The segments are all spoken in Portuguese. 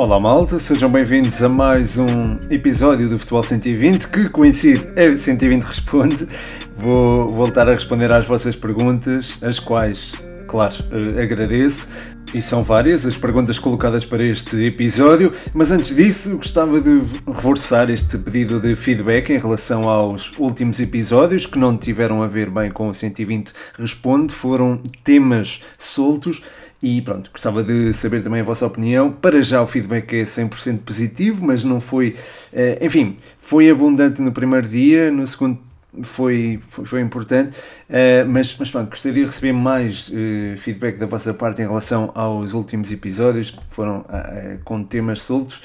Olá malta, sejam bem-vindos a mais um episódio do Futebol 120 que coincide é 120 Responde. Vou voltar a responder às vossas perguntas, as quais, claro, eh, agradeço. E são várias as perguntas colocadas para este episódio, mas antes disso gostava de reforçar este pedido de feedback em relação aos últimos episódios que não tiveram a ver bem com o 120 Responde, foram temas soltos e pronto, gostava de saber também a vossa opinião. Para já o feedback é 100% positivo, mas não foi. Eh, enfim, foi abundante no primeiro dia, no segundo foi, foi, foi importante, uh, mas, mas pronto, gostaria de receber mais uh, feedback da vossa parte em relação aos últimos episódios que foram uh, com temas soltos.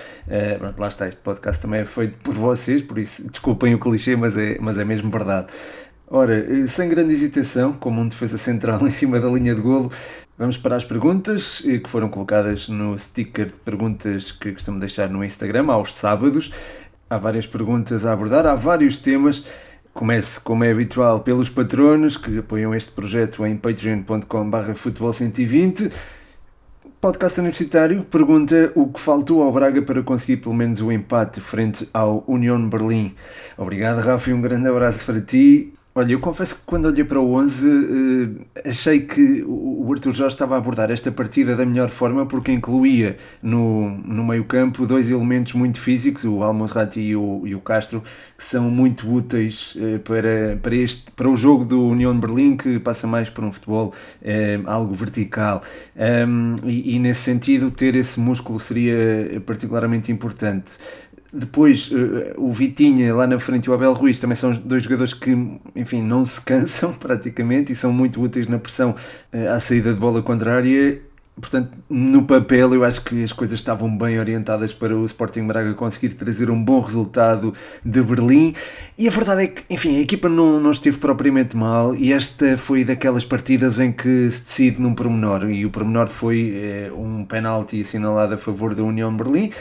pronto, lá está, este podcast também é feito por vocês, por isso desculpem o clichê, mas é, mas é mesmo verdade. Ora, sem grande hesitação, como um defesa central em cima da linha de golo, vamos para as perguntas que foram colocadas no sticker de perguntas que costumo deixar no Instagram aos sábados. Há várias perguntas a abordar, há vários temas. Comece, como é habitual, pelos patronos que apoiam este projeto em patreon.com.br futebol120. Podcast Universitário pergunta o que faltou ao Braga para conseguir pelo menos o empate frente ao União Berlim. Obrigado, Rafa, e um grande abraço para ti. Olha, eu confesso que quando olhei para o 11 uh, eh, achei que o Arthur Jorge estava a abordar esta partida da melhor forma porque incluía no, no meio campo dois elementos muito físicos, o Almonserrat e o, e o Castro, que são muito úteis uh, para, para, este, para o jogo do União Berlim que passa mais por um futebol uh, algo vertical um, e, e nesse sentido ter esse músculo seria particularmente importante. Depois uh, o Vitinha lá na frente e o Abel Ruiz também são dois jogadores que, enfim, não se cansam praticamente e são muito úteis na pressão uh, à saída de bola contrária. Portanto, no papel eu acho que as coisas estavam bem orientadas para o Sporting Braga conseguir trazer um bom resultado de Berlim. E a verdade é que, enfim, a equipa não, não esteve propriamente mal e esta foi daquelas partidas em que se decide num pormenor. E o pormenor foi eh, um penalti assinalado a favor da União Berlim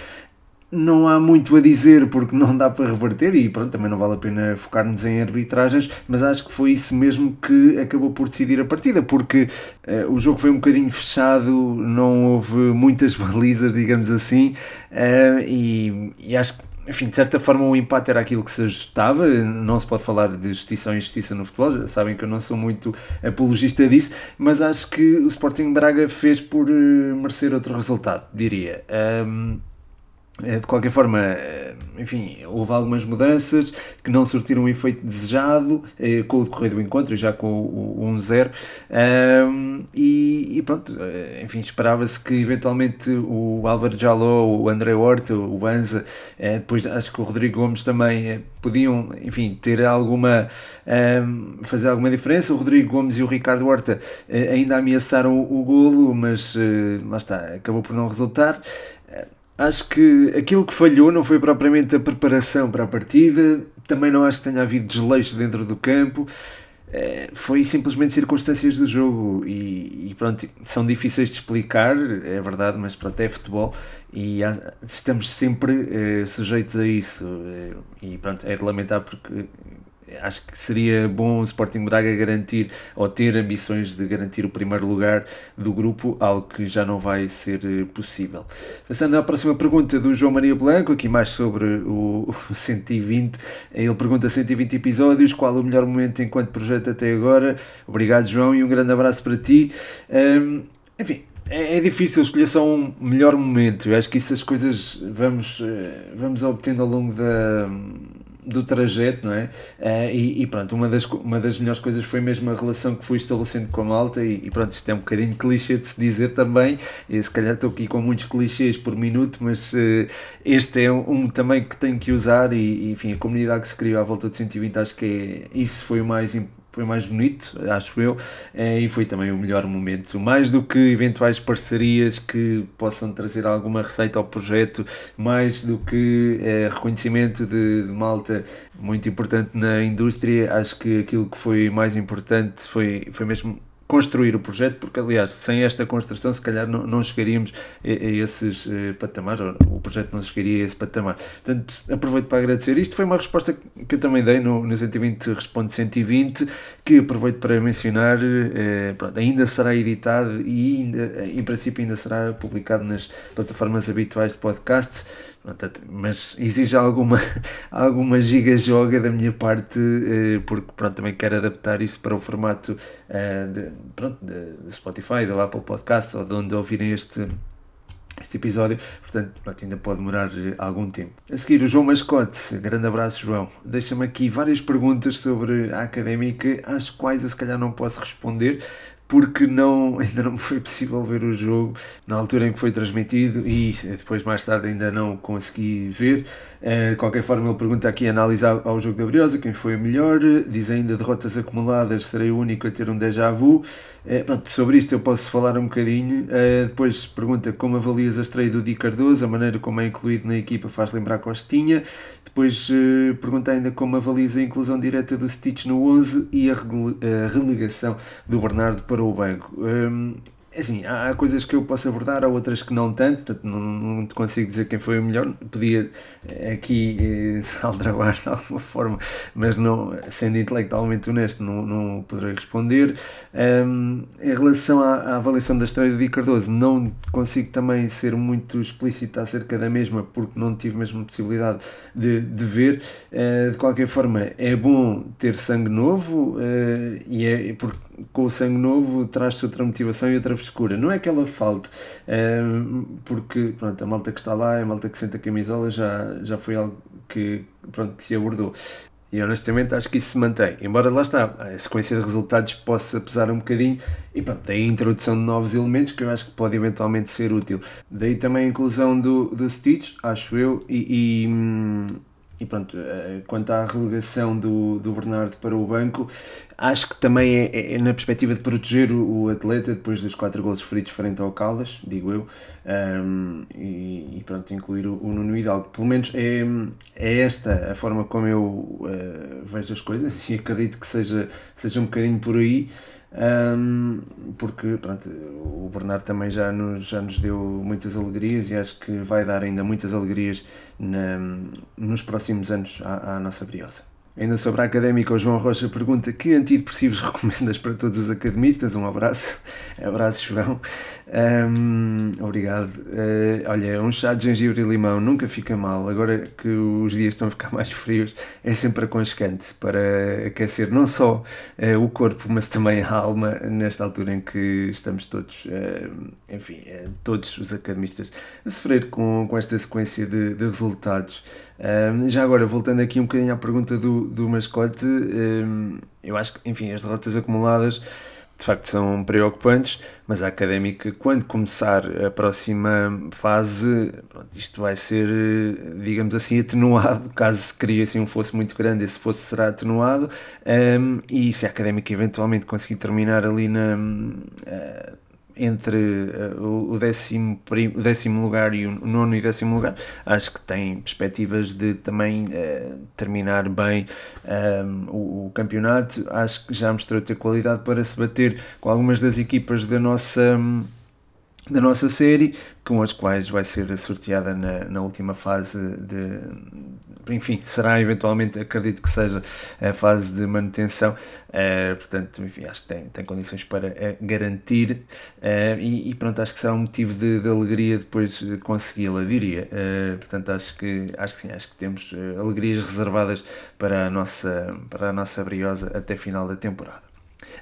não há muito a dizer porque não dá para reverter e pronto, também não vale a pena focar-nos em arbitragens, mas acho que foi isso mesmo que acabou por decidir a partida, porque uh, o jogo foi um bocadinho fechado, não houve muitas balizas, digamos assim, uh, e, e acho que enfim, de certa forma o empate era aquilo que se ajustava, não se pode falar de justiça ou injustiça no futebol, já sabem que eu não sou muito apologista disso, mas acho que o Sporting Braga fez por uh, merecer outro resultado, diria. Um, de qualquer forma, é, enfim, houve algumas mudanças que não surtiram o efeito desejado é, com o decorrer do encontro, já com o 1-0. E, e, pronto, enfim, esperava-se que eventualmente o Álvaro Jaló, o André Horta, o Banza, depois acho que o Rodrigo Gomes também podiam, enfim, ter alguma. fazer alguma diferença. O Rodrigo Gomes e o Ricardo Horta ainda ameaçaram o, o golo, mas lá está, acabou por não resultar. Acho que aquilo que falhou não foi propriamente a preparação para a partida, também não acho que tenha havido desleixo dentro do campo, é, foi simplesmente circunstâncias do jogo e, e, pronto, são difíceis de explicar, é verdade, mas pronto, é futebol e há, estamos sempre é, sujeitos a isso. É, e pronto, é de lamentar porque acho que seria bom o Sporting Braga garantir ou ter ambições de garantir o primeiro lugar do grupo, algo que já não vai ser eh, possível. Passando à próxima pergunta do João Maria Blanco, aqui mais sobre o 120. Ele pergunta 120 episódios, qual o melhor momento enquanto projeto até agora? Obrigado, João, e um grande abraço para ti. Um, enfim, é, é, difícil escolher só um melhor momento. Eu acho que isso as coisas vamos, eh, vamos obtendo ao longo da do trajeto, não é? Uh, e, e, pronto, uma das, uma das melhores coisas foi mesmo a relação que fui estabelecendo com a malta, e, e pronto, isto é um bocadinho clichê de se dizer também, e se calhar estou aqui com muitos clichês por minuto, mas uh, este é um, um, também que tenho que usar, e, e, enfim, a comunidade que se criou à volta de 120, acho que é, isso foi o mais importante foi mais bonito, acho eu, eh, e foi também o melhor momento. Mais do que eventuais parcerias que possam trazer alguma receita ao projeto, mais do que é, reconhecimento de, de, malta muito importante na indústria, acho que aquilo que foi mais importante foi, foi mesmo construir o projeto, porque aliás, sem esta construção, se calhar não, não chegaríamos a, a esses uh, patamares, o projeto não chegaria a esse patamar. Portanto, aproveito para agradecer. Isto foi uma resposta que eu também dei no, no 120 Responde 120, que aproveito para mencionar, uh, pronto, ainda será editado e ainda, em princípio ainda será publicado nas plataformas habituais de podcasts mas exige alguma, alguma giga-joga da minha parte, eh, porque pronto, também quero adaptar isso para o formato eh, de, pronto, de Spotify, do Apple Podcasts ou de onde ouvirem este, este episódio, portanto pronto, ainda pode demorar eh, algum tempo. A seguir, o João Mascote, grande abraço, João. Deixa-me aqui várias perguntas sobre a académica, às quais eu se calhar não posso responder, porque não, ainda não foi possível ver o jogo na altura em que foi transmitido e depois mais tarde ainda não consegui ver. Eh, de qualquer forma, ele pergunta aqui análise ao jogo da Briosa, quem foi o melhor, diz ainda derrotas acumuladas, serei o único a ter um déjà vu. É, pronto, sobre isto eu posso falar um bocadinho. É, depois pergunta como avalias a estreia do Di Cardoso, a maneira como é incluído na equipa faz lembrar Costinha. Depois pergunta ainda como avalias a inclusão direta do Stitch no 11 e a relegação do Bernardo para o banco. Um, é assim, há, coisas que eu posso abordar, há outras que não tanto, portanto não, não te consigo dizer quem foi o melhor. Podia eh, aqui eh, aldrabar de alguma forma, mas não, sendo intelectualmente honesto, não, não poderei responder. Um, em relação à, à, avaliação da estreia Di Cardoso, não consigo também ser muito explícito acerca da mesma, porque não tive mesmo possibilidade de, de ver. Uh, de qualquer forma, é bom ter sangue novo uh, e é porque com o sangue novo traz-se outra motivação e outra frescura. Não é que ela falte, ehm, porque pronto, a malta que está lá, a malta que senta a camisola, já, já foi algo que, pronto, que se abordou. E honestamente acho que isso se mantém. Embora lá está, a sequência de resultados possa pesar um bocadinho e pronto, daí a introdução de novos elementos que eu acho que pode eventualmente ser útil. Daí também a inclusão do, do Stitch, acho eu, e, e hum, e pronto, eh, quanto à relegação do, do Bernardo para o banco, acho que também é, é, é na perspectiva de proteger o, o, atleta depois dos quatro gols feridos frente ao Caldas, digo eu, um, e, e, pronto, incluir o, o Nuno Hidalgo. Pelo menos é, é esta a forma como eu uh, vejo as coisas e acredito que seja, seja um bocadinho por aí. Um, porque pronto, o Bernardo também já nos, já nos deu muitas alegrias e acho que vai dar ainda muitas alegrias na, nos próximos anos à, à nossa Briosa. Ainda sobre a académica, o João Rocha pergunta que antidepressivos recomendas para todos os academistas. Um abraço, abraço, João. Um, obrigado. Uh, olha, um chá de gengibre e limão nunca fica mal. Agora que os dias estão a ficar mais frios, é sempre aconchegante para aquecer não só uh, o corpo, mas também a alma, nesta altura em que estamos todos, uh, enfim, todos os academistas a sofrer com, com esta sequência de, de resultados. Um, já agora, voltando aqui um bocadinho à pergunta do, do mascote, um, eu acho que, enfim, as derrotas acumuladas de facto são preocupantes, mas a académica, quando começar a próxima fase, pronto, isto vai ser, digamos assim, atenuado, caso se assim um fosse muito grande, esse fosse será atenuado, um, e se a académica eventualmente conseguir terminar ali na. Uh, entre uh, o, décimo, o décimo lugar e o nono e décimo lugar, acho que tem perspectivas de também uh, terminar bem um, ehm, o, o, campeonato. Acho que já mostrou ter qualidade para se bater com algumas das equipas da nossa. Um, da nossa série, com as quais vai ser sorteada na, na última fase de. Enfim, será eventualmente, acredito que seja a fase de manutenção, uh, portanto, enfim, acho que tem, tem condições para uh, garantir uh, e, e, pronto, acho que será um motivo de, de alegria depois de consegui-la, diria. portanto, acho que, acho que sim, acho que temos alegrias reservadas para a nossa, para a nossa briosa até final da temporada.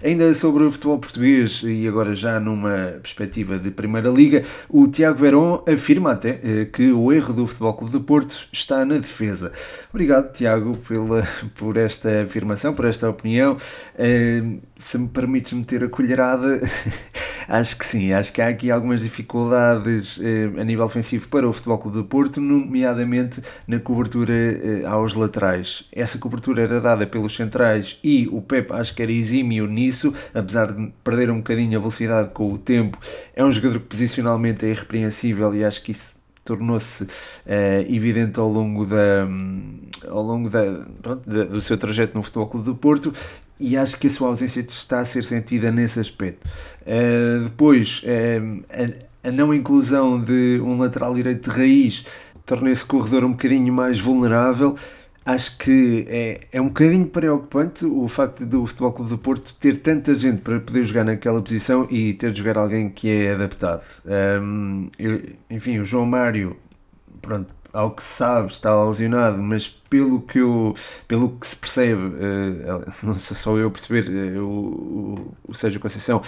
Ainda sobre o futebol português e agora já numa perspectiva de Primeira Liga, o Tiago Verón afirma até eh, que o erro do Futebol Clube de Porto está na defesa. Obrigado, Tiago, pela, por esta afirmação, por esta opinião. Eh, se me permites meter a colherada, acho que sim, acho que há aqui algumas dificuldades eh, a nível ofensivo para o Futebol Clube do Porto, nomeadamente na cobertura aos laterais. Essa cobertura era dada pelos centrais e o Pep acho que era exímio nisso, apesar de perder um bocadinho a velocidade com o tempo. É um jogador que posicionalmente é irrepreensível e acho que isso tornou-se uh, evidente ao longo, da, ao longo da, pronto, da, do seu trajeto no Futebol Clube do Porto e acho que a sua ausência está a ser sentida nesse aspecto. Uh, depois, uh, a, a, não inclusão de um lateral direito de raiz torna esse corredor um bocadinho mais vulnerável. Acho que é, é um bocadinho preocupante o facto do Futebol Clube do Porto ter tanta gente para poder jogar naquela posição e ter de jogar alguém que é adaptado. Um, eu, enfim, o João Mário, pronto, ao que sabe, está lesionado, mas pelo que, eu, pelo que se percebe, uh, não sei só eu perceber, uh, o, o Sérgio Conceição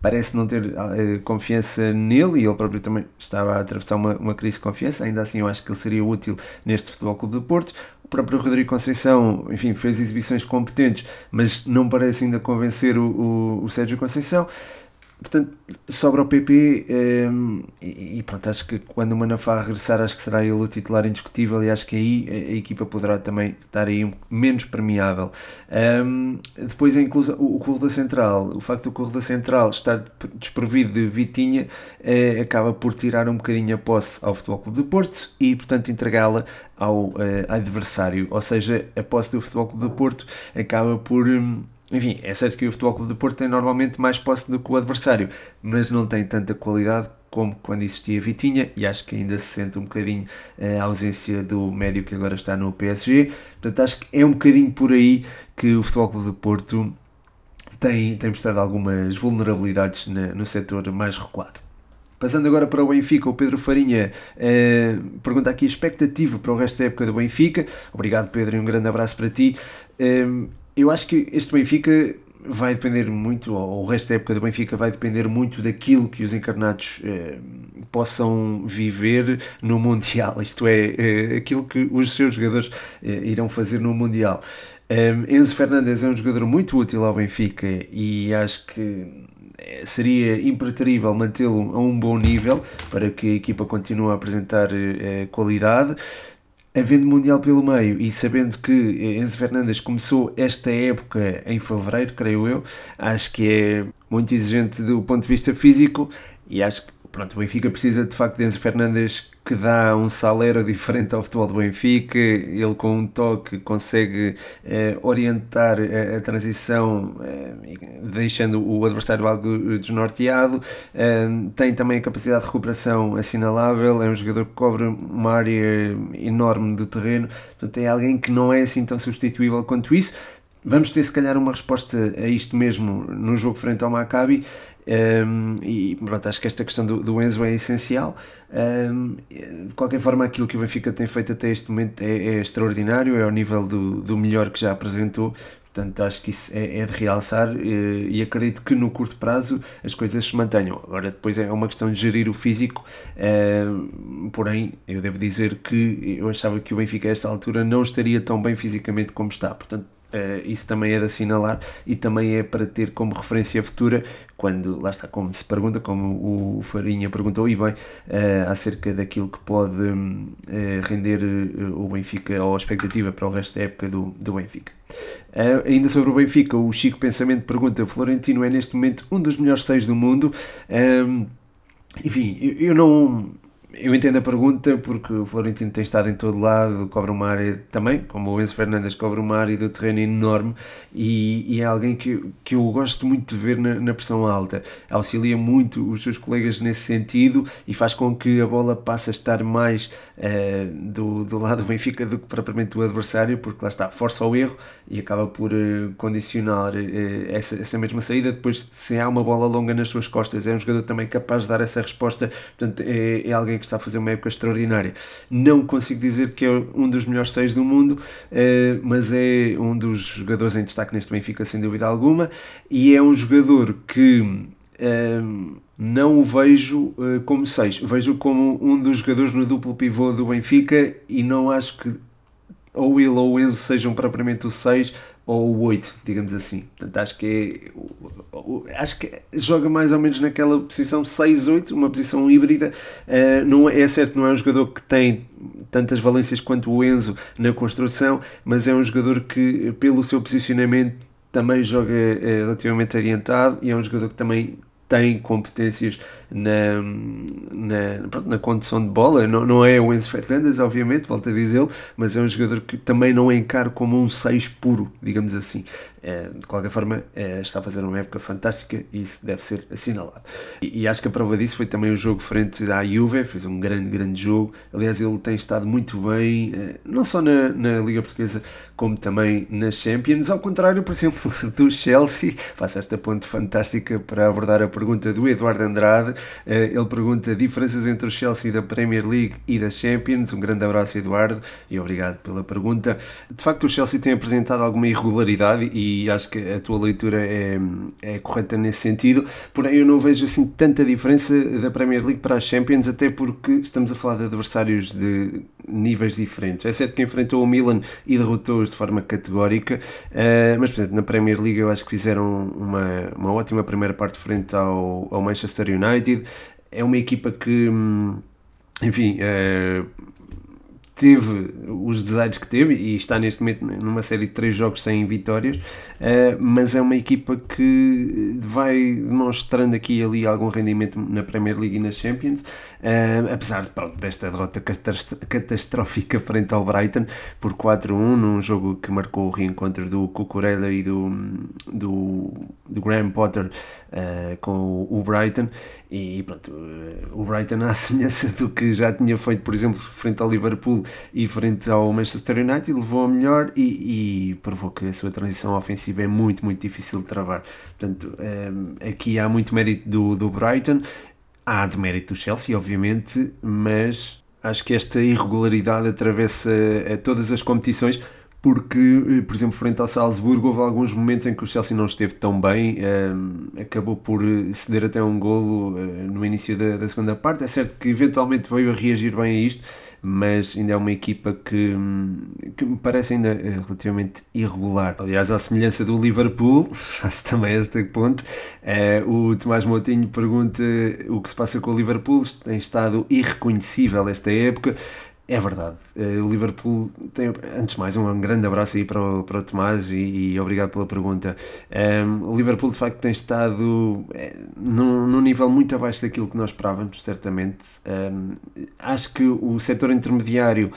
parece não ter uh, confiança nele e ele próprio também estava a atravessar uma, uma crise de confiança. Ainda assim, eu acho que ele seria útil neste Futebol Clube do Porto. O próprio Rodrigo Conceição, enfim, fez exibições competentes, mas não parece ainda convencer o, o, o Sérgio Conceição. Portanto, sobra o PP um, ehm, e, e, pronto, acho que quando o Manafá regressar, acho que será ele o titular indiscutível e acho que aí a, a equipa poderá também estar aí menos permeável. Um, ehm, depois a inclusão, o, o corredor central, o facto do corredor central estar desprovido de Vitinha eh, acaba por tirar um bocadinho a posse ao Futebol Clube do Porto e, portanto, entregá-la ao eh, adversário. Ou seja, a posse do Futebol Clube do Porto acaba por. Um, enfim, é certo que o Futebol Clube do Porto tem normalmente mais posse do que o adversário, mas não tem tanta qualidade como quando existia Vitinha e acho que ainda se sente um bocadinho eh, a ausência do médio que agora está no PSG. Portanto, acho que é um bocadinho por aí que o Futebol Clube do Porto tem, tem mostrado algumas vulnerabilidades na, no setor mais recuado. Passando agora para o Benfica, o Pedro Farinha eh, pergunta aqui expectativa para o resto da época do Benfica. Obrigado, Pedro, e um grande abraço para ti. Eh, eu acho que este Benfica vai depender muito, ou o resto da época do Benfica vai depender muito daquilo que os encarnados eh, possam viver no Mundial, isto é, eh, aquilo que os seus jogadores eh, irão fazer no Mundial. Um, eh, Enzo Fernandes é um jogador muito útil ao Benfica e acho que eh, seria impreterível mantê-lo a um bom nível para que a equipa continue a apresentar eh, qualidade havendo Mundial pelo meio e sabendo que Enzo Fernandes começou esta época em fevereiro, creio eu, acho que é muito exigente do ponto de vista físico e acho que pronto, o Benfica precisa de facto de Enzo Fernandes que dá um salero diferente ao futebol do Benfica, ele com um toque consegue eh, orientar a, a transição eh, deixando o adversário algo desnorteado, eh, tem também a capacidade de recuperação assinalável, é um jogador que cobre uma área enorme do terreno, portanto é alguém que não é assim tão substituível quanto isso, Vamos ter se calhar uma resposta a isto mesmo no jogo frente ao Maccabi um, e pronto, acho que esta questão do, do Enzo é essencial. Um, de qualquer forma, aquilo que o Benfica tem feito até este momento é, é extraordinário, é ao nível do, do melhor que já apresentou. Portanto, acho que isso é, é de realçar e, e acredito que no curto prazo as coisas se mantenham. Agora, depois é uma questão de gerir o físico, porém, eu devo dizer que eu achava que o Benfica a esta altura não estaria tão bem fisicamente como está. Portanto, Uh, isso também é de assinalar e também é para ter como referência futura quando, lá está, como se pergunta, como o Farinha perguntou, e bem, uh, acerca daquilo que pode uh, render o Benfica ou a expectativa para o resto da época do, do Benfica. ainda sobre o Benfica, o Chico Pensamento pergunta: Florentino é neste momento um dos melhores seis do mundo. enfim, eu, eu não eu entendo a pergunta porque o Florentino tem estado em todo lado, cobra uma área também, como o Enzo Fernandes cobra uma área do terreno enorme e, e é alguém que, que eu gosto muito de ver na, na, pressão alta. Auxilia muito os seus colegas nesse sentido e faz com que a bola passe a estar mais uh, do, do lado do Benfica do que propriamente do adversário, porque lá está, força ao erro e acaba por uh, condicionar uh, essa, essa mesma saída. Depois, se há uma bola longa nas suas costas, é um jogador também capaz de dar essa resposta, portanto, é, é alguém que está a fazer uma época extraordinária. Não consigo dizer que é um dos melhores seis do mundo, eh, mas é um dos jogadores em destaque neste Benfica, sem dúvida alguma, e é um jogador que eh, não o vejo eh, como seis, vejo como um dos jogadores no duplo pivô do Benfica e não acho que ou ele ou Enzo sejam propriamente o 6 ou o 8, digamos assim. Portanto, acho que é, acho que joga mais ou menos naquela posição 6-8, uma posição híbrida. Uh, não é, é certo, não é um jogador que tem tantas valências quanto o Enzo na construção, mas é um jogador que, pelo seu posicionamento, também joga uh, relativamente adiantado e é um jogador que também tem competências na, na, pronto, na condução de bola. Não, não é o Enzo Fernandes, obviamente, volto a dizê-lo, mas é um jogador que também não encaro como um 6 puro, digamos assim. É, de qualquer forma, é, está a fazer uma época fantástica e isso deve ser assinalado. E, e, acho que a prova disso foi também o jogo frente à Juve, fez um grande, grande jogo. Aliás, ele tem estado muito bem, é, não só na, na Liga Portuguesa, como também nas Champions. Ao contrário, por exemplo, do Chelsea, faço esta ponte fantástica para abordar a pergunta do Eduardo Andrade. Eh, ele pergunta diferenças entre o Chelsea da Premier League e da Champions. Um grande abraço, Eduardo, e obrigado pela pergunta. De facto, o Chelsea tem apresentado alguma irregularidade e acho que a tua leitura é, é correta nesse sentido. Porém, eu não vejo assim tanta diferença da Premier League para a Champions, até porque estamos a falar de adversários de níveis diferentes. É certo que enfrentou o Milan e derrotou-os de forma categórica, eh, mas, por exemplo, na Premier League eu acho que fizeram uma, uma ótima primeira parte frente ao, ao Manchester United. É uma equipa que, hum, enfim, é, teve os desaires que teve e está neste momento numa série de três jogos sem vitórias, uh, mas é uma equipa que vai demonstrando aqui e ali algum rendimento na Premier League e na Champions, uh, apesar pronto, desta derrota catastrófica frente ao Brighton por 4-1, num jogo que marcou o reencontro do Cucurella e do, do, do Graham Potter uh, com o Brighton. E pronto, o Brighton, à semelhança do que já tinha feito, por exemplo, frente ao Liverpool e frente ao Manchester United, levou a melhor e, e provou que a sua transição ofensiva é muito, muito difícil de travar. Portanto, um, aqui há muito mérito do, do Brighton, há de mérito do Chelsea, obviamente, mas acho que esta irregularidade atravessa todas as competições porque, eh, por exemplo, frente ao Salzburgo, houve alguns momentos em que o Chelsea não esteve tão bem, eh, acabou por eh, ceder até um golo no início da, da, segunda parte. É certo que eventualmente veio a reagir bem a isto, mas ainda é uma equipa que, hum, que me parece ainda relativamente irregular. Aliás, à semelhança do Liverpool, faço também este ponto, o Tomás Moutinho pergunta o que se passa com o Liverpool, tem estado irreconhecível esta época. É verdade. Eh, o Liverpool tem, antes de mais, um grande abraço aí para o, para o Tomás e, e obrigado pela pergunta. Um, ehm, o Liverpool, de facto, tem estado é, num, num, nível muito abaixo daquilo que nós esperávamos, certamente. Um, ehm, acho que o setor intermediário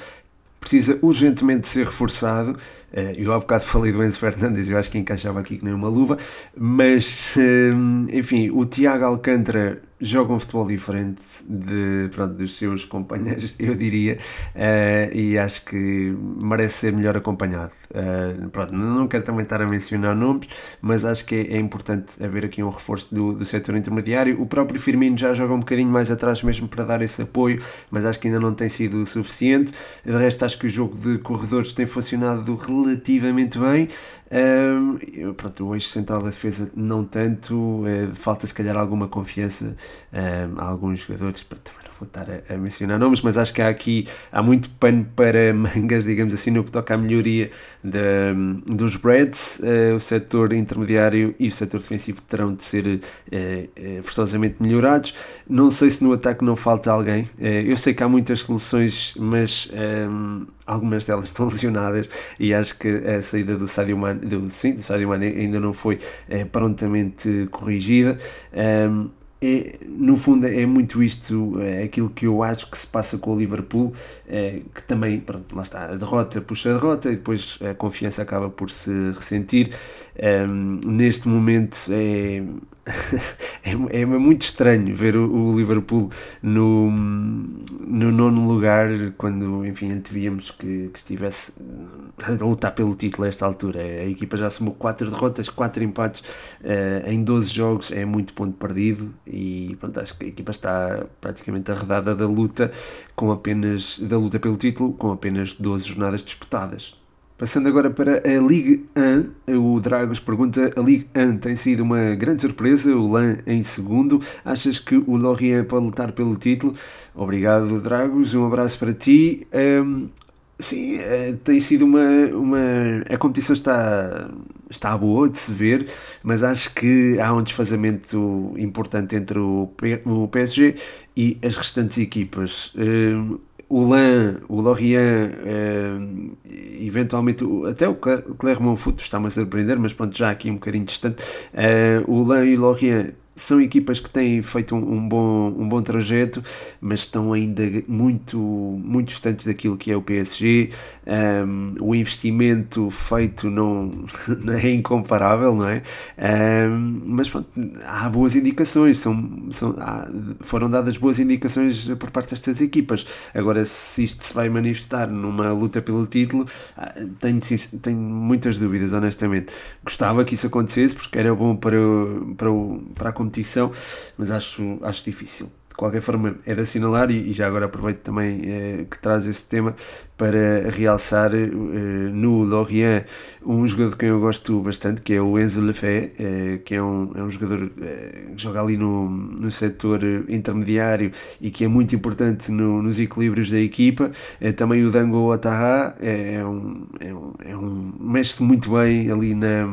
precisa urgentemente ser reforçado. Uh, eu há bocado falei do Enzo Fernandes, eu acho que encaixava aqui que nem uma luva, mas ehm, enfim, o Tiago Alcântara joga um futebol diferente de, pronto, dos seus companheiros, eu diria, uh, e acho que merece ser melhor acompanhado. Uh, pronto, não quero também estar a mencionar nomes, mas acho que é, é importante haver aqui um reforço do, do setor intermediário. O próprio Firmino já joga um bocadinho mais atrás mesmo para dar esse apoio, mas acho que ainda não tem sido suficiente. De resto, acho que o jogo de corredores tem funcionado relativamente bem. Uh, pronto, o eixo central da defesa não tanto, uh, falta se calhar alguma confiança a alguns jogadores, também não vou estar a, a, mencionar nomes, mas acho que há aqui há muito pano para mangas, digamos assim, no que toca à melhoria de, dos Reds. Uh, o setor intermediário e o setor defensivo terão de ser uh, forçosamente melhorados. Não sei se no ataque não falta alguém. Uh, eu sei que há muitas soluções, mas um, algumas delas estão lesionadas e acho que a saída do Sadio Mane, do, sim, do Sadio Mane ainda não foi prontamente corrigida. Um, é, no fundo é muito isto, é aquilo que eu acho que se passa com o Liverpool, é, que também, pronto, lá está, a derrota puxa a derrota e depois a confiança acaba por se ressentir. Um, neste momento é, é, é, muito estranho ver o, o, Liverpool no, no nono lugar quando, enfim, antevíamos que, que estivesse a lutar pelo título a esta altura. A equipa já somou 4 derrotas, 4 empates uh, em 12 jogos, é muito ponto perdido e pronto, acho que a equipa está praticamente arredada da luta com apenas da luta pelo título com apenas 12 jornadas disputadas. Passando agora para a Ligue 1, o Dragos pergunta: a Ligue 1 tem sido uma grande surpresa, o LAN em segundo. Achas que o Lorient pode lutar pelo título? Obrigado, Dragos, um abraço para ti. Um, sim, é, tem sido uma, uma. A competição está, está boa de se ver, mas acho que há um desfazamento importante entre o, o PSG e as restantes equipas. Um, o Lan, o Lorient, uh, eventualmente até o Clermont Foot está-me a surpreender, mas pronto, já aqui um bocadinho distante. Uh, o Lan e o Lorient são equipas que têm feito um, um, bom, um bom trajeto, mas estão ainda muito, muito distantes daquilo que é o PSG. Um, o investimento feito não, não, é incomparável, não é? Um, mas pronto, há boas indicações, são, são, há, foram dadas boas indicações por parte destas equipas. Agora, se isto se vai manifestar numa luta pelo título, ah, tenho, tenho muitas dúvidas, honestamente. Gostava que isso acontecesse porque era bom para, para, para a competição, mas acho, acho difícil. De qualquer forma, é de assinalar e, e já agora aproveito também eh, que traz esse tema para realçar eh, no Lorient um jogador de quem eu gosto bastante, que é o Enzo Lefebvre, eh, que é um, é um jogador eh, que joga ali no, no setor intermediário e que é muito importante no, nos equilíbrios da equipa. Eh, também o Dango Otaha é, é, um, é, um, é um mexe muito bem ali na,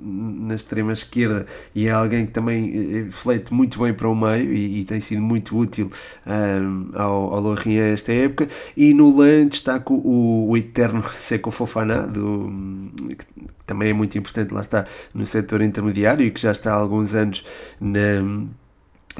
na extrema esquerda e é alguém que também eh, flete muito bem para o meio e, e tem sido muito útil um, ao, ao Lorient esta época. E no LAN destaco o, o eterno Seco Fofana, do, que também é muito importante, lá está, no setor intermediário e que já está há alguns anos na,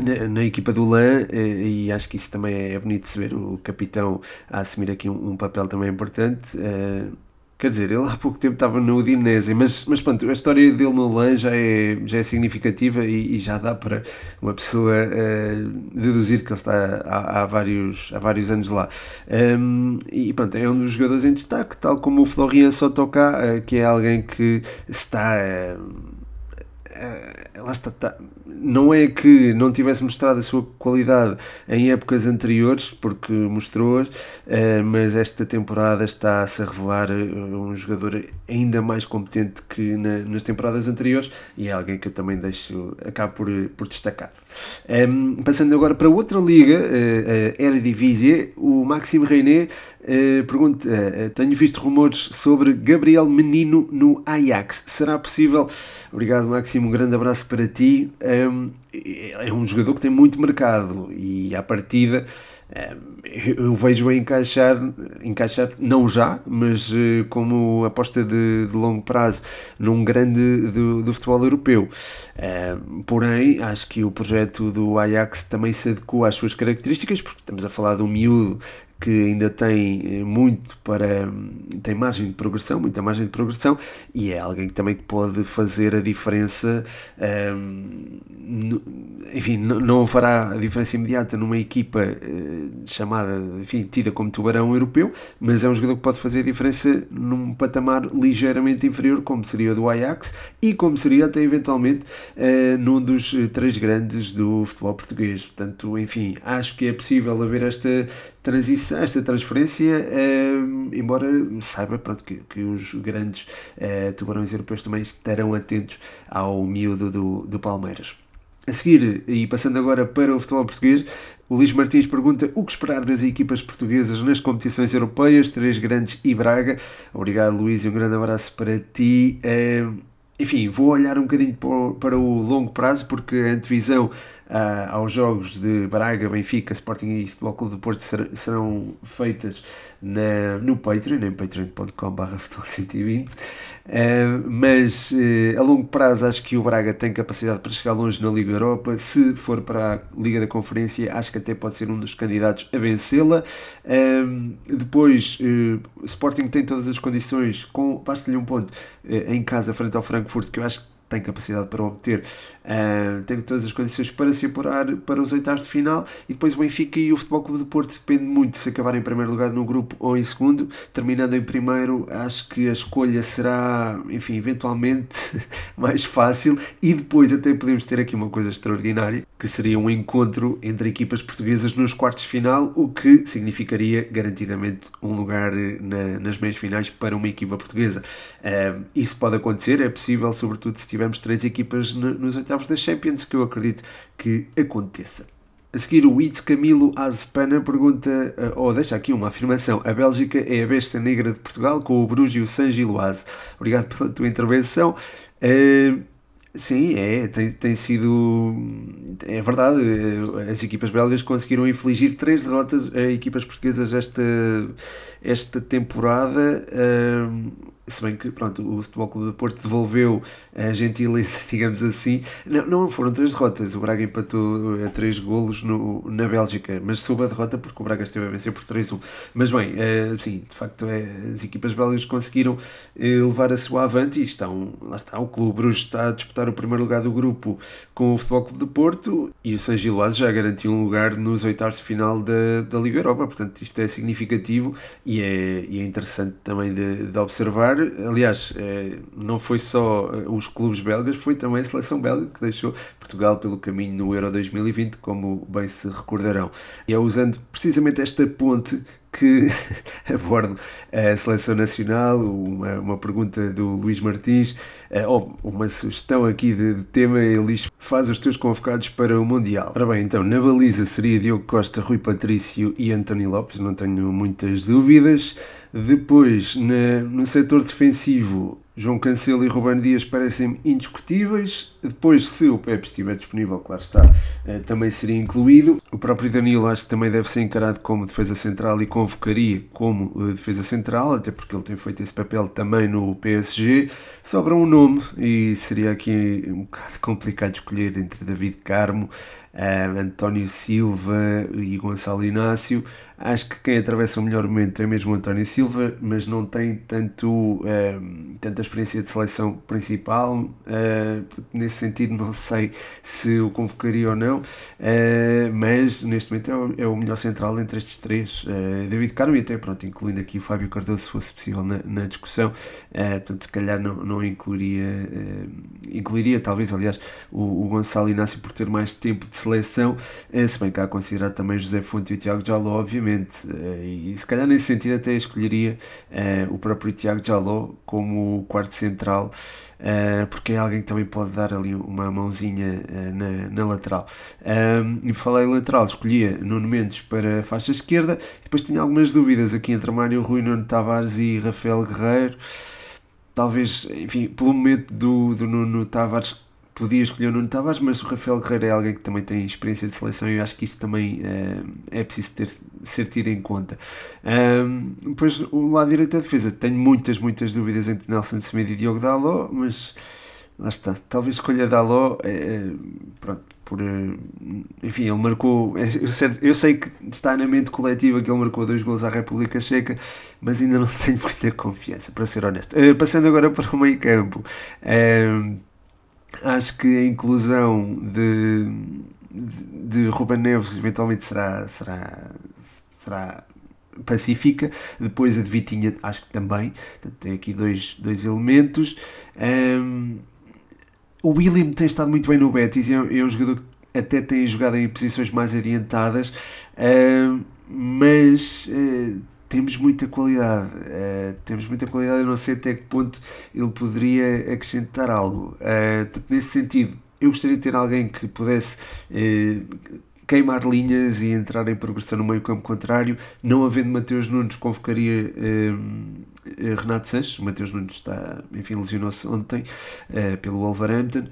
na, na, equipa do LAN e acho que isso também é bonito de se ver o capitão a assumir aqui um, um papel também importante. Uh, Quer dizer, ele há pouco tempo estava no Udinese, mas, mas pronto, a história dele no LAN já é, já é significativa e, e já dá para uma pessoa uh, deduzir que ele está há, há, vários, há vários anos lá. Um, e pronto, é um dos jogadores em destaque, tal como o Florian Sotoka, uh, que é alguém que está. Uh, uh, lá está, tá, não é que não tivesse mostrado a sua qualidade em épocas anteriores, porque mostrou-as, uh, mas esta temporada está-se a revelar uh, um jogador ainda mais competente que na, nas temporadas anteriores e é alguém que eu também deixo, acabo por, por destacar. Ehm, passando agora para outra liga, a Eredivisie, o Maxime Reiné uh, pergunta: Tenho visto rumores sobre Gabriel Menino no Ajax. Será possível? Obrigado, Máximo. Um grande abraço para ti. Um, é um jogador que tem muito mercado e, à partida, eu vejo-o encaixar, encaixar, não já, mas uh, como aposta de, de, longo prazo num grande do, do futebol europeu. Uh, porém, acho que o projeto do Ajax também se adequa às suas características, porque estamos a falar de um miúdo que ainda tem eh, muito para. tem margem de progressão, muita margem de progressão, e é alguém que também pode fazer a diferença. Um, ehm, enfim, não fará a diferença imediata numa equipa uh, chamada, enfim, tida como tubarão europeu, mas é um jogador que pode fazer a diferença num patamar ligeiramente inferior, como seria o do Ajax, e como seria até eventualmente uh, num dos três grandes do futebol português. Portanto, enfim, acho que é possível haver esta transição, esta transferência, eh, embora saiba pronto, que, que os grandes eh, tubarões europeus também estarão atentos ao miúdo do, do Palmeiras. A seguir, e passando agora para o futebol português, o Luís Martins pergunta o que esperar das equipas portuguesas nas competições europeias, três grandes e Braga. Obrigado, Luís, e um grande abraço para ti. Eh, enfim, vou olhar um bocadinho para o longo prazo, porque a antevisão uh, aos jogos de Braga, Benfica, Sporting e Futebol Clube do Porto ser, serão feitas na, no Patreon, em patreon.com.br futebol120, uh, mas uh, a longo prazo acho que o Braga tem capacidade para chegar longe na Liga Europa, se for para a Liga da Conferência acho que até pode ser um dos candidatos a vencê-la, depois o Sporting tem todas as condições, com basta-lhe um ponto em casa frente ao Frankfurt, que eu acho que tem capacidade para obter, uh, tem todas as condições para se apurar para os oitavos de final. E depois o Benfica e o Futebol Clube do Porto depende muito se acabar em primeiro lugar no grupo ou em segundo, terminando em primeiro acho que a escolha será, enfim, eventualmente mais fácil. E depois até podemos ter aqui uma coisa extraordinária que seria um encontro entre equipas portuguesas nos quartos de final, o que significaria garantidamente um lugar na, nas meias finais para uma equipa portuguesa. Uh, isso pode acontecer, é possível, sobretudo se tiver tivemos três equipas nos oitavos da Champions, que eu acredito que aconteça. A seguir, o Itz Camilo Azpana pergunta, eh, ou deixa aqui uma afirmação: a Bélgica é a besta negra de Portugal com o Bruges e o. Obrigado pela tua intervenção. Uh, sim, é, tem, tem sido. É verdade, eh, as equipas belgas conseguiram infligir três derrotas a equipas portuguesas esta, esta temporada. Uh, se bem que pronto, o Futebol Clube do Porto devolveu a gentileza, digamos assim. Não, não foram três derrotas, o Braga empatou a três golos no, na Bélgica, mas soube a derrota porque o Braga esteve a vencer por 3-1. Mas bem, é, sim, de facto é, as equipas belgas conseguiram levar a sua avante e estão, lá está, o Clube Bruges está a disputar o primeiro lugar do grupo com o Futebol Clube do Porto e o San Giloase já garantiu um lugar nos oitavos de final da, da Liga Europa, portanto isto é significativo e é, e é interessante também de, de observar aliás, é, não foi só eh, os clubes belgas, foi também a seleção belga que deixou Portugal pelo caminho no Euro 2020, como bem se recordarão. E é usando precisamente esta ponte que abordo a seleção nacional, uma, uma pergunta do Luís Martins, eh, ou uma sugestão aqui de, de, tema, ele diz, faz os teus convocados para o Mundial. Ora bem, então, na baliza seria Diogo Costa, Rui Patrício e António Lopes, não tenho muitas dúvidas. Depois, na, no setor defensivo, João Cancelo e Ruben Dias parecem indiscutíveis. Depois, se o Pepe estiver disponível, claro está, eh, também seria incluído. O próprio Danilo acho que também deve ser encarado como defesa central e convocaria como eh, defesa central, até porque ele tem feito esse papel também no PSG. Sobra um nome e seria aqui um bocado complicado escolher entre David Carmo, uh, António Silva e Gonçalo Inácio. Acho que quem atravessa o melhor momento é mesmo António Silva, mas não tem tanto, uh, tanta experiência de seleção principal. Uh, nesse sentido, não sei se o convocaria ou não, mas neste momento é o, é o, melhor central entre estes três. David Carmo e até, pronto, incluindo aqui o Fábio Cardoso, se fosse possível, na, na discussão. portanto, se calhar não, não incluiria, incluiria talvez, aliás, o, o Gonçalo Inácio por ter mais tempo de seleção, eh, se bem que há a considerar também José Fonte e o Tiago Jaló, obviamente, eh, e se calhar nesse sentido até escolheria eh, o próprio Tiago Jaló como quarto central, porque é alguém que também pode dar ali uma mãozinha na, na lateral. E falei lateral, escolhia Nuno Mendes para a faixa esquerda, depois tinha algumas dúvidas aqui entre Mário Rui, Nuno Tavares e Rafael Guerreiro. Talvez, enfim, pelo momento do, do Nuno Tavares podia escolher o Nuno Tavares, mas o Rafael Guerreiro é alguém que também tem experiência de seleção e eu acho que isso também uh, é preciso ter, ser tido em conta. Um, depois, o lado direito da defesa, tenho muitas, muitas dúvidas entre Nelson Semedo e Diogo Daló, mas lá está, talvez escolha Daló, é, pronto, por, enfim, ele marcou, eu sei, eu sei que está na mente coletiva que ele marcou dois gols à República Checa, mas ainda não tenho muita confiança, para ser honesto. Passando agora para o meio campo, acho que a inclusão de, de, de Ruben Neves eventualmente será, será, será pacífica. Depois a de Vitinha, acho que também. Portanto, tem aqui dois, dois elementos. Um, o William tem estado muito bem no Betis, é, é um jogador que até tem jogado em posições mais adiantadas, um, mas uh, temos muita qualidade. Uh, temos muita qualidade, eu não sei até que ponto ele poderia acrescentar algo. Uh, nesse sentido, eu gostaria de ter alguém que pudesse uh, queimar linhas e entrar em progressão no meio campo contrário. Não havendo Mateus Nunes, convocaria Renato Sanches. O Mateus Nunes está, enfim, lesionou-se ontem pelo Wolverhampton.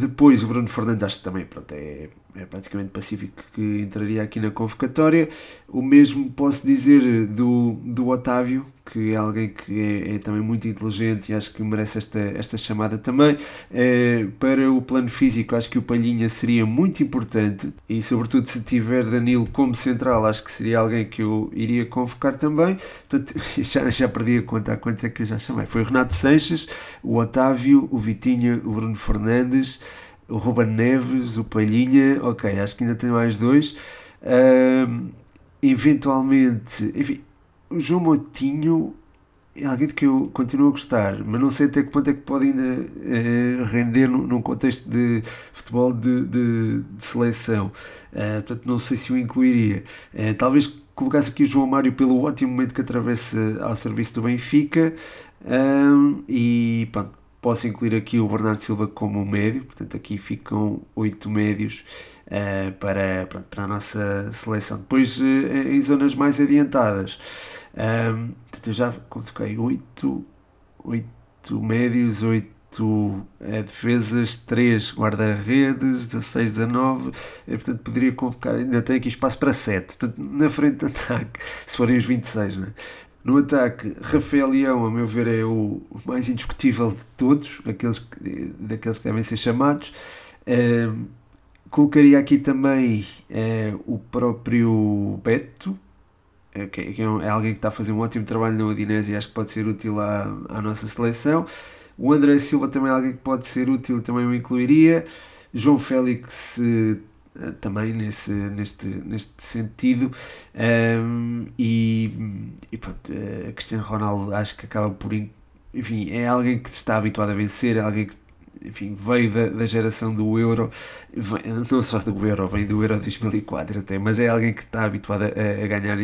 depois o Bruno Fernandes, acho que também pronto, é é praticamente pacífico que entraria aqui na convocatória. O mesmo posso dizer do, do Otávio, que é alguém que é, é também muito inteligente e acho que merece esta, esta chamada também. É, para o plano físico, acho que o Palhinha seria muito importante e, sobretudo, se tiver Danilo como central, acho que seria alguém que eu iria convocar também. Portanto, já, já perdi a conta a quantos é que eu já chamei. Foi o Renato Sanches, o Otávio, o Vitinha, o Bruno Fernandes o Ruben Neves, o Palhinha, ok, acho que ainda tem mais dois. Uh, eventualmente, enfim, o João Moutinho é alguém que eu continuo a gostar, mas não sei até que ponto é que pode ainda uh, render num, num, contexto de futebol de, de, de seleção. Uh, portanto, não sei se o incluiria. Uh, talvez colocasse aqui o João Mário pelo ótimo momento que atravessa ao serviço do Benfica. e pronto, Posso incluir aqui o Bernardo Silva como médio, portanto aqui ficam oito médios uh, para, pronto, para a nossa seleção. Depois, uh, em zonas mais adiantadas, um, ehm, eu já coloquei oito, oito médios, oito eh, defesas, 3 guarda-redes, 16, 19, portanto poderia colocar, ainda tenho aqui espaço para 7, portanto, na frente de ataque, se forem os 26, não é? No ataque, Rafael Leão, a meu ver, é o mais indiscutível de todos, aqueles que, daqueles que devem ser chamados. Colocaria aqui também uh, o próprio Beto, uh, que, que, é alguém que está a fazer um ótimo trabalho na Udinese e acho que pode ser útil à, à nossa seleção. O André Silva também é alguém que pode ser útil, também o incluiria. João Félix eh, também nesse, neste, neste sentido. Um, e, e pronto, uh, Cristiano Ronaldo acho que acaba por. Enfim, é alguém que está habituado a vencer, é alguém que enfim, veio da, da geração do Euro, não só do Euro, vem do Euro 2004 até, mas é alguém que está habituado a, a ganhar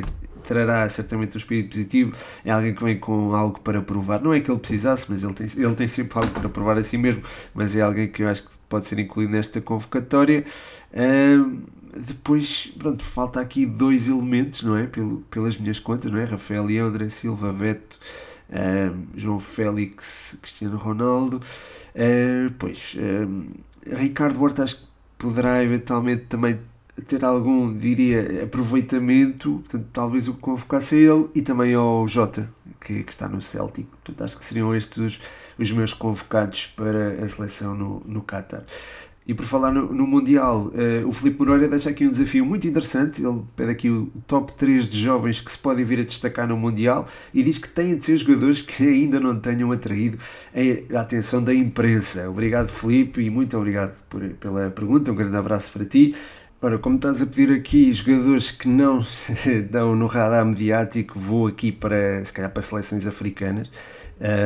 trará certamente um espírito positivo. É alguém que vem com algo para provar. Não é que ele precisasse, mas ele tem, ele tem sempre algo para provar a si mesmo. Mas é alguém que eu acho que pode ser incluído nesta convocatória. depois, pronto, falta aqui dois elementos, não é? Pelo, pelas minhas contas, não é? Rafael e André Silva, Beto, João Félix, Cristiano Ronaldo. Uh, pois, Ricardo Horta acho que poderá eventualmente também ter algum, diria, aproveitamento, portanto, talvez o convocasse a ele e também ao Jota, que, que está no Celtic. Portanto, acho que seriam estes os, os meus convocados para a seleção no, no Qatar. E por falar no, no Mundial, uh, o Filipe Moreira deixa aqui um desafio muito interessante. Ele pede aqui o top 3 de jovens que se podem vir a destacar no Mundial e diz que têm de ser jogadores que ainda não tenham atraído a atenção da imprensa. Obrigado, Filipe, e muito obrigado por, pela pergunta. Um grande abraço para ti. Ora, como estás a pedir aqui jogadores que não se dão no radar mediático, vou aqui para, se calhar, para seleções africanas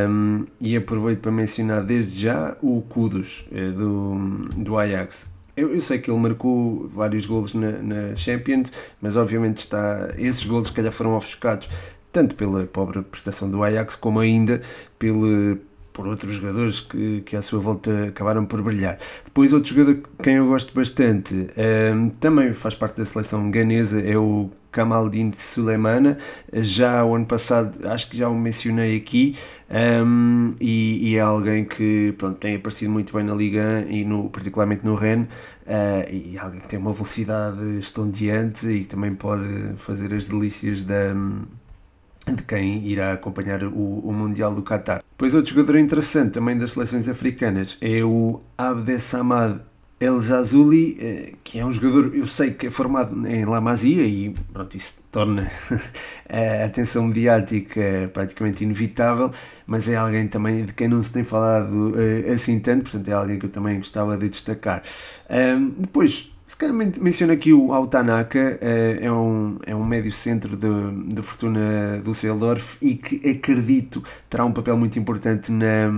um, e aproveito para mencionar desde já o Kudos eh, do, do Ajax. Eu, eu, sei que ele marcou vários golos na, na Champions, mas obviamente está, esses golos, se calhar, foram ofuscados tanto pela pobre prestação do Ajax como ainda pelo por outros jogadores que, que à sua volta acabaram por brilhar. Depois outro jogador quem eu gosto bastante um, ehm, também faz parte da seleção ganesa é o Kamaldin Suleimana, já o ano passado acho que já o mencionei aqui um, ehm, e, e, é alguém que pronto, tem aparecido muito bem na Liga e no, particularmente no Rennes uh, e é alguém que tem uma velocidade estonteante e também pode fazer as delícias da de quem irá acompanhar o, o Mundial do Qatar. Depois outro jogador interessante também das seleções africanas é o Abdesamad El Zazuli, eh, que é um jogador, eu sei que é formado em La Masia e pronto, isso torna a atenção mediática praticamente inevitável, mas é alguém também de quem não se tem falado eh, assim tanto, portanto é alguém que eu também gostava de destacar. Depois, se calhar menciono aqui o Altanaka, eh, é um, é um médio centro de Fortuna do Seldorf e que acredito terá um papel muito importante na,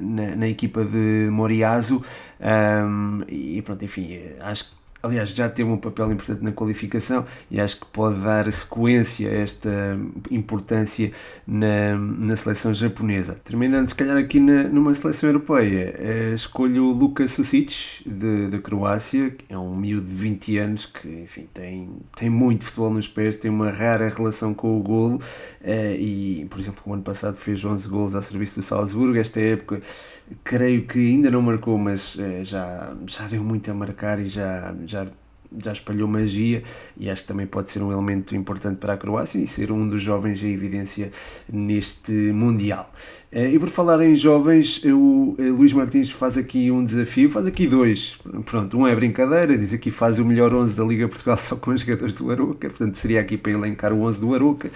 na, na equipa de Moriazo. Um, e pronto, enfim, acho que aliás, já teve um papel importante na qualificação e acho que pode dar sequência a esta importância na, na seleção japonesa. Terminando, se calhar, aqui na, numa seleção europeia, eh, escolho o Luka Susic, da Croácia, que é um miúdo de 20 anos que, enfim, tem, tem muito futebol nos pés, tem uma rara relação com o golo eh, e, por exemplo, o ano passado fez 11 golos ao serviço do Salzburgo. Esta época, creio que ainda não marcou, mas eh, já, já deu muito a marcar e já já já espalhou magia e acho que também pode ser um elemento importante para a Croácia e ser um dos jovens em evidência neste Mundial. Eh, e por falar em jovens, o eh, Luís Martins faz aqui um desafio, faz aqui dois. Pronto, um é brincadeira, diz aqui faz o melhor 11 da Liga Portugal só com os jogadores do Aroca, portanto seria aqui para elencar o 11 do Aroca.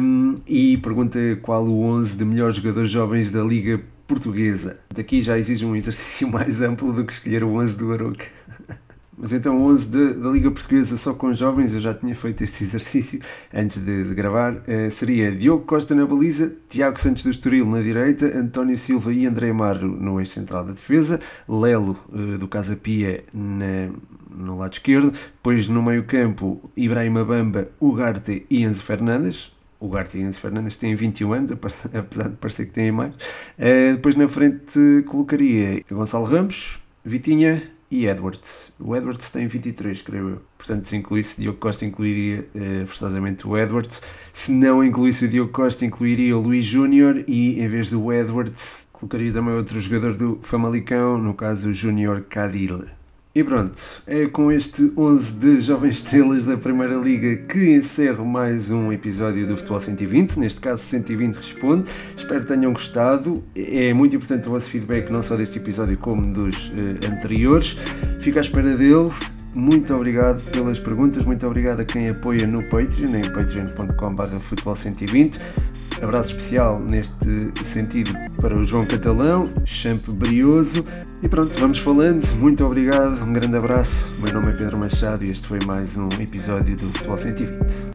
Um, e pergunta qual o 11 de melhores jogadores jovens da Liga Portuguesa. Aqui já exige um exercício mais amplo do que escolher o 11 do Aroca. Mas então 11 da Liga Portuguesa só com jovens, eu já tinha feito este exercício antes de, de gravar, uh, seria Diogo Costa na baliza, Tiago Santos do Estoril na direita, António Silva e André Amaro no eixo central da defesa, Lelo uh, do Casa Pia na, no lado esquerdo, depois no meio campo Ibrahim Bamba, Ugarte e Enzo Fernandes, o Garte Enzo Fernandes têm 21 anos, apesar de parecer que têm mais. Uh, depois na frente colocaria Gonçalo Ramos, Vitinha, e Edwards. O Edwards tem 23, creio eu. Portanto, se incluísse Diogo Costa, incluiria uh, forçosamente o Edwards. Se não incluísse o Diogo Costa, incluiria o Luís Júnior e em vez do Edwards, colocaria também outro jogador do Famalicão, no caso o Júnior Cadil. E pronto, é com este 11 de jovens estrelas da Primeira Liga que encerro mais um episódio do Futebol 120, neste caso 120 Responde. Espero que tenham gostado. É muito importante o vosso feedback, não só deste episódio como dos uh, anteriores. Fico à espera dele. Muito obrigado pelas perguntas, muito obrigado a quem apoia no Patreon, em patreon.com.br futebol120. Abraço especial neste sentido para o João Catalão, Champ Brioso. E pronto, vamos falando. Muito obrigado, um grande abraço. O meu nome é Pedro Machado e este foi mais um episódio do Futebol 120.